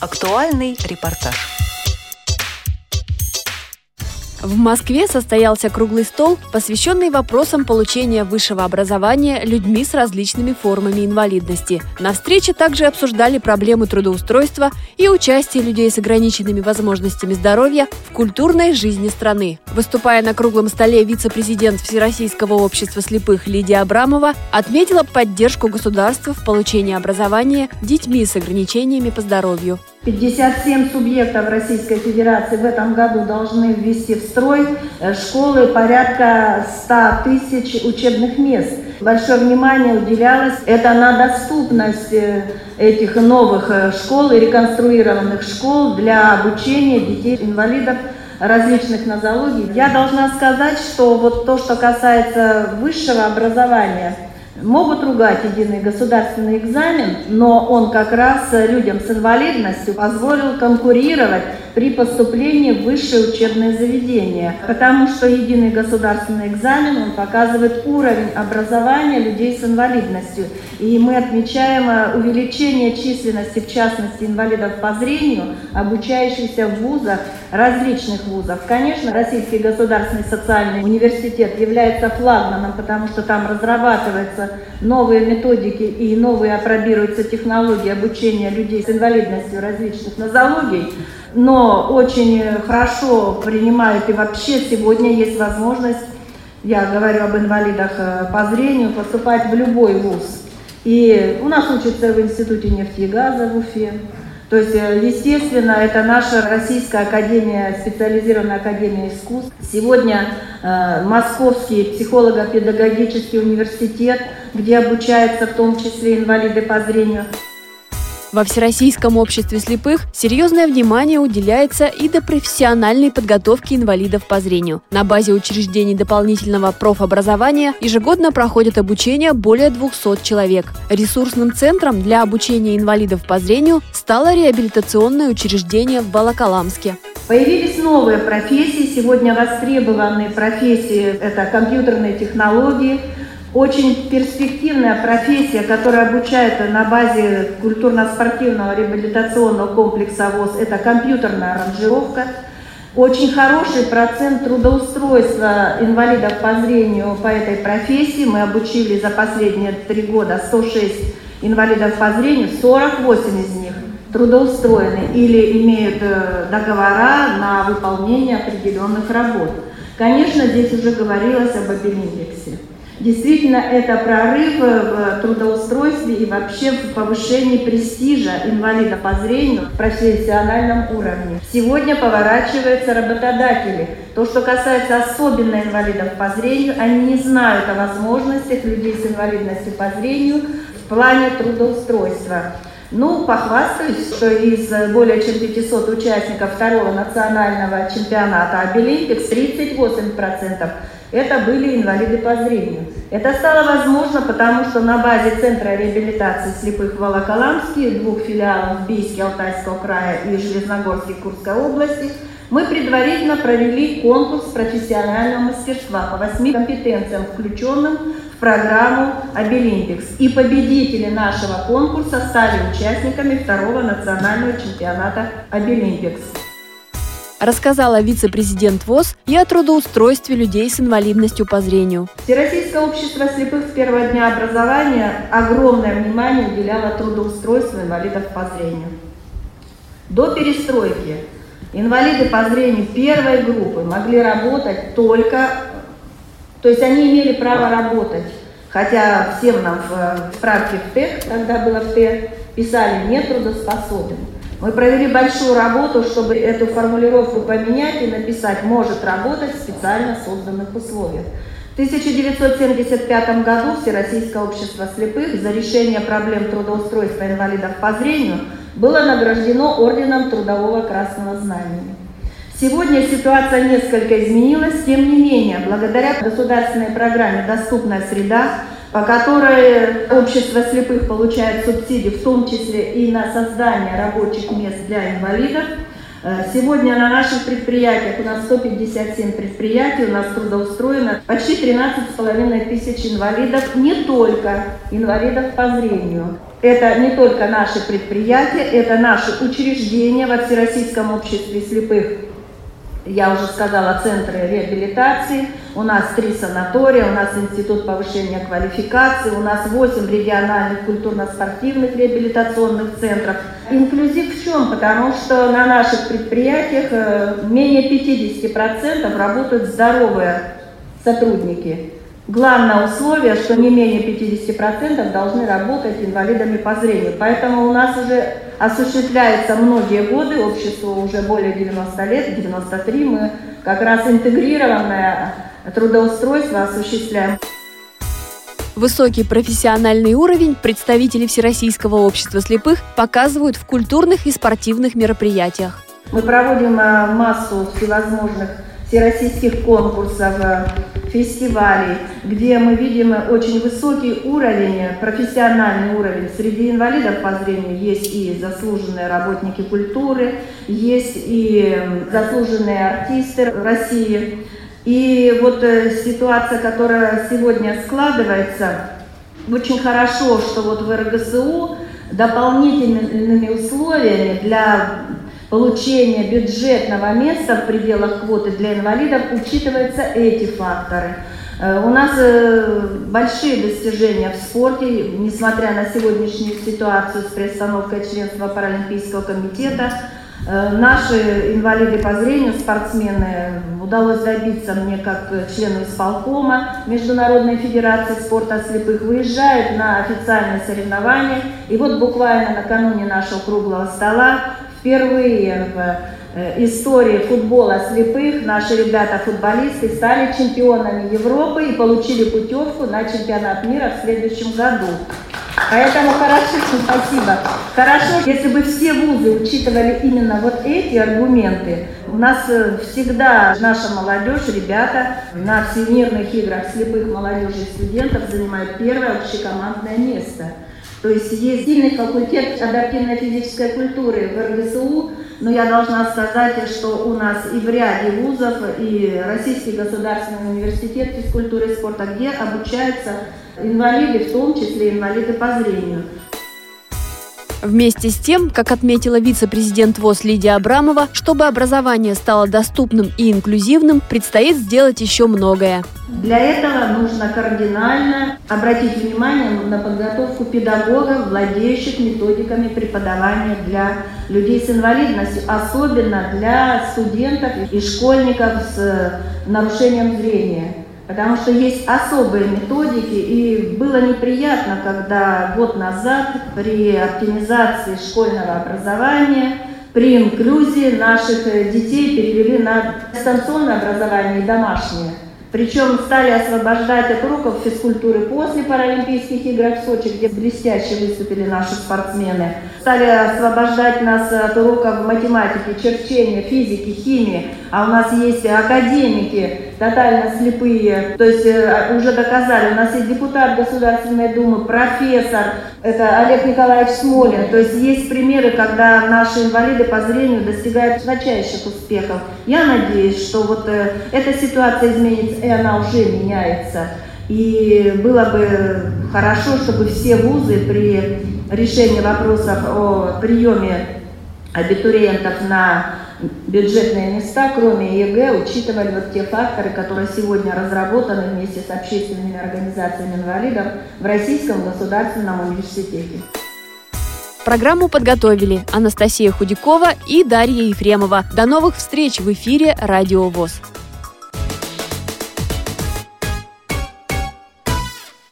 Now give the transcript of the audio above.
Актуальный репортаж. В Москве состоялся круглый стол, посвященный вопросам получения высшего образования людьми с различными формами инвалидности. На встрече также обсуждали проблемы трудоустройства и участия людей с ограниченными возможностями здоровья в культурной жизни страны. Выступая на круглом столе, вице-президент Всероссийского общества слепых Лидия Абрамова отметила поддержку государства в получении образования детьми с ограничениями по здоровью. 57 субъектов Российской Федерации в этом году должны ввести в строй э, школы порядка 100 тысяч учебных мест. Большое внимание уделялось это на доступность э, этих новых э, школ и реконструированных школ для обучения детей-инвалидов различных нозологий. Я должна сказать, что вот то, что касается высшего образования – Могут ругать единый государственный экзамен, но он как раз людям с инвалидностью позволил конкурировать при поступлении в высшее учебное заведение, потому что единый государственный экзамен, он показывает уровень образования людей с инвалидностью. И мы отмечаем э, увеличение численности, в частности, инвалидов по зрению, обучающихся в вузах, различных вузов. Конечно, Российский государственный социальный университет является флагманом, потому что там разрабатываются новые методики и новые опробируются технологии обучения людей с инвалидностью различных нозологий но очень хорошо принимают и вообще сегодня есть возможность, я говорю об инвалидах э, по зрению, поступать в любой вуз. И у нас учатся в Институте нефти и газа в Уфе. То есть, э, естественно, это наша Российская Академия, специализированная Академия искусств. Сегодня э, Московский психолого-педагогический университет, где обучаются в том числе инвалиды по зрению. Во Всероссийском обществе слепых серьезное внимание уделяется и до профессиональной подготовки инвалидов по зрению. На базе учреждений дополнительного профобразования ежегодно проходит обучение более 200 человек. Ресурсным центром для обучения инвалидов по зрению стало реабилитационное учреждение в Волоколамске. Появились новые профессии, сегодня востребованные профессии – это компьютерные технологии – очень перспективная профессия, которая обучает на базе культурно-спортивного реабилитационного комплекса ВОЗ, это компьютерная аранжировка. Очень хороший процент трудоустройства инвалидов по зрению по этой профессии. Мы обучили за последние три года 106 инвалидов по зрению, 48 из них трудоустроены или имеют э, договора на выполнение определенных работ. Конечно, здесь уже говорилось об обилиндексе. Действительно, это прорыв в трудоустройстве и вообще в повышении престижа инвалида по зрению в профессиональном уровне. Сегодня поворачиваются работодатели. То, что касается особенно инвалидов по зрению, они не знают о возможностях людей с инвалидностью по зрению в плане трудоустройства. Ну, похвастаюсь, что из более чем 500 участников второго национального чемпионата Обилимпикс 38% это были инвалиды по зрению. Это стало возможно, потому что на базе Центра реабилитации слепых в Волоколамске, двух филиалов в Бийске, Алтайского края и Железногорске, Курской области, мы предварительно провели конкурс профессионального мастерства по восьми компетенциям, включенным в программу Абилимпикс. И победители нашего конкурса стали участниками второго национального чемпионата Абилимпикс рассказала вице-президент ВОЗ и о трудоустройстве людей с инвалидностью по зрению. Всероссийское общество слепых с первого дня образования огромное внимание уделяло трудоустройству инвалидов по зрению. До перестройки инвалиды по зрению первой группы могли работать только, то есть они имели право работать, хотя всем нам в справке в ТЭК, тогда было в ТЭК, писали нетрудоспособен. Мы провели большую работу, чтобы эту формулировку поменять и написать «может работать в специально созданных условиях». В 1975 году Всероссийское общество слепых за решение проблем трудоустройства инвалидов по зрению было награждено Орденом Трудового Красного Знамени. Сегодня ситуация несколько изменилась, тем не менее, благодаря государственной программе «Доступная среда» по которой общество слепых получает субсидии, в том числе и на создание рабочих мест для инвалидов, Э, сегодня на наших предприятиях, у нас 157 предприятий, у нас трудоустроено почти 13,5 тысяч инвалидов, не только инвалидов по зрению. Это не только наши предприятия, это наши учреждения во Всероссийском обществе слепых я уже сказала, центры реабилитации, у нас три санатория, у нас институт повышения квалификации, у нас восемь региональных культурно-спортивных реабилитационных центров. Инклюзив в чем? Потому что на наших предприятиях э, менее 50% работают здоровые сотрудники. Главное условие, что не менее 50% должны работать инвалидами по зрению. Поэтому у нас уже осуществляется многие годы, обществу уже более 90 лет, 93, мы как раз интегрированное трудоустройство осуществляем. Высокий профессиональный уровень представители Всероссийского общества слепых показывают в культурных и спортивных мероприятиях. Мы проводим э, массу всевозможных всероссийских конкурсов, э, фестивалей, где мы видим очень высокий уровень, профессиональный уровень. Среди инвалидов по зрению есть и заслуженные работники культуры, есть и заслуженные артисты России. И вот э, ситуация, которая сегодня складывается, очень хорошо, что вот в РГСУ дополнительными условиями для получения бюджетного места в пределах квоты для инвалидов учитываются эти факторы. Э, у нас э, большие достижения в спорте, несмотря на сегодняшнюю ситуацию с приостановкой членства Паралимпийского комитета. Э, наши инвалиды по зрению, спортсмены, удалось добиться мне как члену исполкома Международной Федерации спорта слепых, выезжают на официальные соревнования. И вот буквально накануне нашего круглого стола Впервые в э, истории футбола слепых наши ребята-футболисты стали чемпионами Европы и получили путевку на чемпионат мира в следующем году. Поэтому хорошо, спасибо. Хорошо, если бы все вузы учитывали именно вот эти аргументы. У нас э, всегда наша молодежь, ребята на всемирных играх слепых молодежи студентов занимают первое общекомандное место. То есть есть сильный факультет адаптивной физической культуры в РГСУ, но я должна сказать, что у нас и в ряде вузов, и Российский государственный университет физкультуры и спорта, где обучаются инвалиды, в том числе инвалиды по зрению. Вместе с тем, как отметила вице-президент ВОЗ Лидия Абрамова, чтобы образование стало доступным и инклюзивным, предстоит сделать еще многое. Для этого нужно кардинально обратить внимание на подготовку педагогов, владеющих методиками преподавания для людей с инвалидностью, особенно для студентов и школьников с нарушением зрения потому что есть особые методики, и было неприятно, когда год назад при оптимизации школьного образования, при инклюзии наших детей перевели на дистанционное образование и домашнее. Причем стали освобождать от уроков физкультуры после Паралимпийских игр в Сочи, где блестяще выступили наши спортсмены. Стали освобождать нас от уроков математики, черчения, физики, химии. А у нас есть академики, тотально слепые, то есть э, уже доказали. У нас есть депутат Государственной Думы, профессор, это Олег Николаевич Смолин. То есть есть примеры, когда наши инвалиды по зрению достигают высочайших успехов. Я надеюсь, что вот э, эта ситуация изменится и она уже меняется. И было бы хорошо, чтобы все вузы при решении вопросов о приеме абитуриентов на бюджетные места, кроме ЕГЭ, учитывали вот те факторы, которые сегодня разработаны вместе с общественными организациями инвалидов в Российском государственном университете. Программу подготовили Анастасия Худякова и Дарья Ефремова. До новых встреч в эфире «Радио ВОЗ».